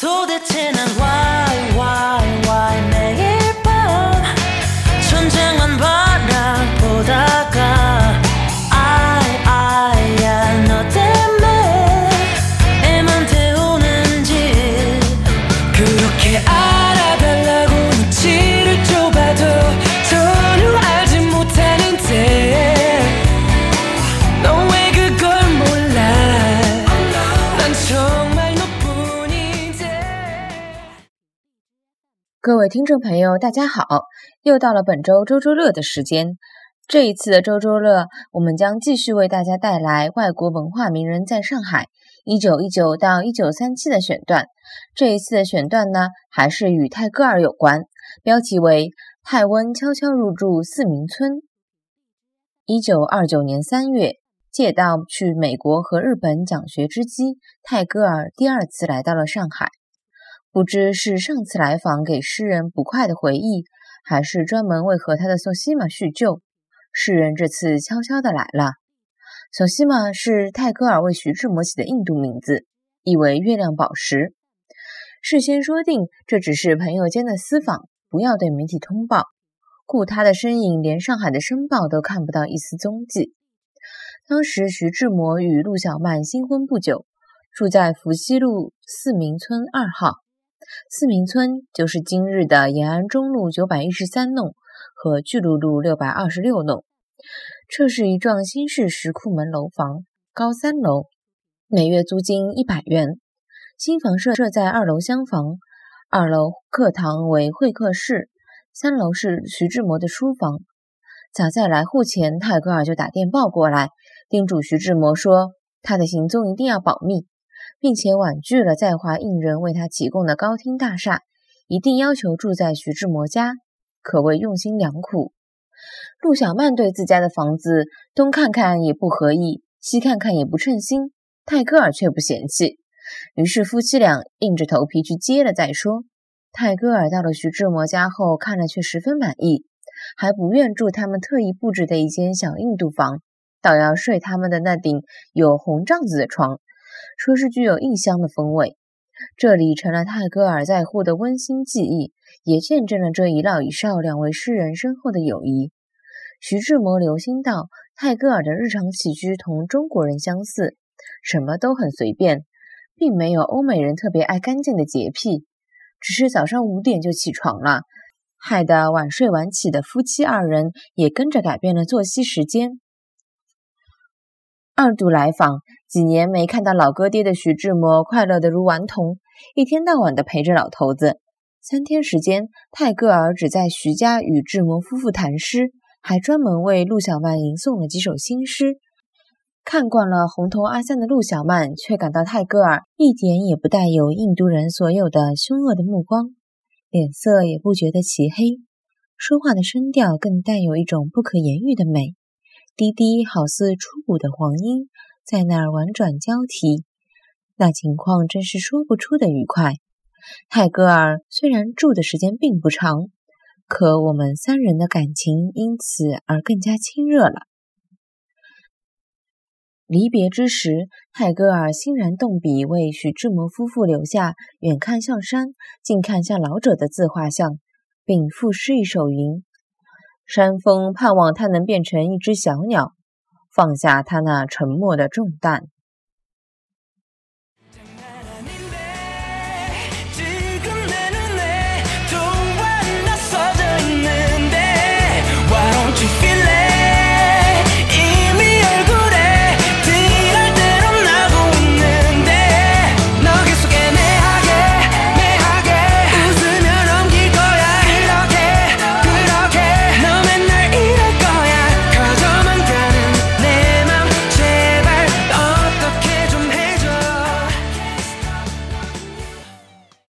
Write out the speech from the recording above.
도대체 난 各位听众朋友，大家好！又到了本周周周乐的时间。这一次的周周乐，我们将继续为大家带来外国文化名人在上海一九一九到一九三七的选段。这一次的选段呢，还是与泰戈尔有关，标题为《泰温悄悄入住四民村》。一九二九年三月，借到去美国和日本讲学之机，泰戈尔第二次来到了上海。不知是上次来访给诗人不快的回忆，还是专门为和他的索西玛叙旧，诗人这次悄悄的来了。索西玛是泰戈尔为徐志摩起的印度名字，意为月亮宝石。事先说定这只是朋友间的私访，不要对媒体通报，故他的身影连上海的《申报》都看不到一丝踪迹。当时徐志摩与陆小曼新婚不久，住在福西路四民村二号。四明村就是今日的延安中路九百一十三弄和巨鹿路六百二十六弄。这是一幢新式石库门楼房，高三楼，每月租金一百元。新房设设在二楼厢房，二楼客堂为会客室，三楼是徐志摩的书房。早在来沪前，泰戈尔就打电报过来，叮嘱徐志摩说，他的行踪一定要保密。并且婉拒了在华印人为他提供的高厅大厦，一定要求住在徐志摩家，可谓用心良苦。陆小曼对自家的房子东看看也不合意，西看看也不称心，泰戈尔却不嫌弃，于是夫妻俩硬着头皮去接了再说。泰戈尔到了徐志摩家后，看了却十分满意，还不愿住他们特意布置的一间小印度房，倒要睡他们的那顶有红帐子的床。说是具有异乡的风味，这里成了泰戈尔在沪的温馨记忆，也见证了这一老一少两位诗人深厚的友谊。徐志摩留心到，泰戈尔的日常起居同中国人相似，什么都很随便，并没有欧美人特别爱干净的洁癖，只是早上五点就起床了，害得晚睡晚起的夫妻二人也跟着改变了作息时间。二度来访，几年没看到老哥爹的徐志摩快乐的如顽童，一天到晚的陪着老头子。三天时间，泰戈尔只在徐家与志摩夫妇谈诗，还专门为陆小曼吟诵了几首新诗。看惯了红头阿三的陆小曼，却感到泰戈尔一点也不带有印度人所有的凶恶的目光，脸色也不觉得漆黑，说话的声调更带有一种不可言喻的美。滴滴好似初舞的黄莺，在那儿婉转交替，那情况真是说不出的愉快。泰戈尔虽然住的时间并不长，可我们三人的感情因此而更加亲热了。离别之时，泰戈尔欣然动笔为徐志摩夫妇留下“远看像山，近看像老者”的自画像，并赋诗一首云。山峰盼望它能变成一只小鸟，放下它那沉默的重担。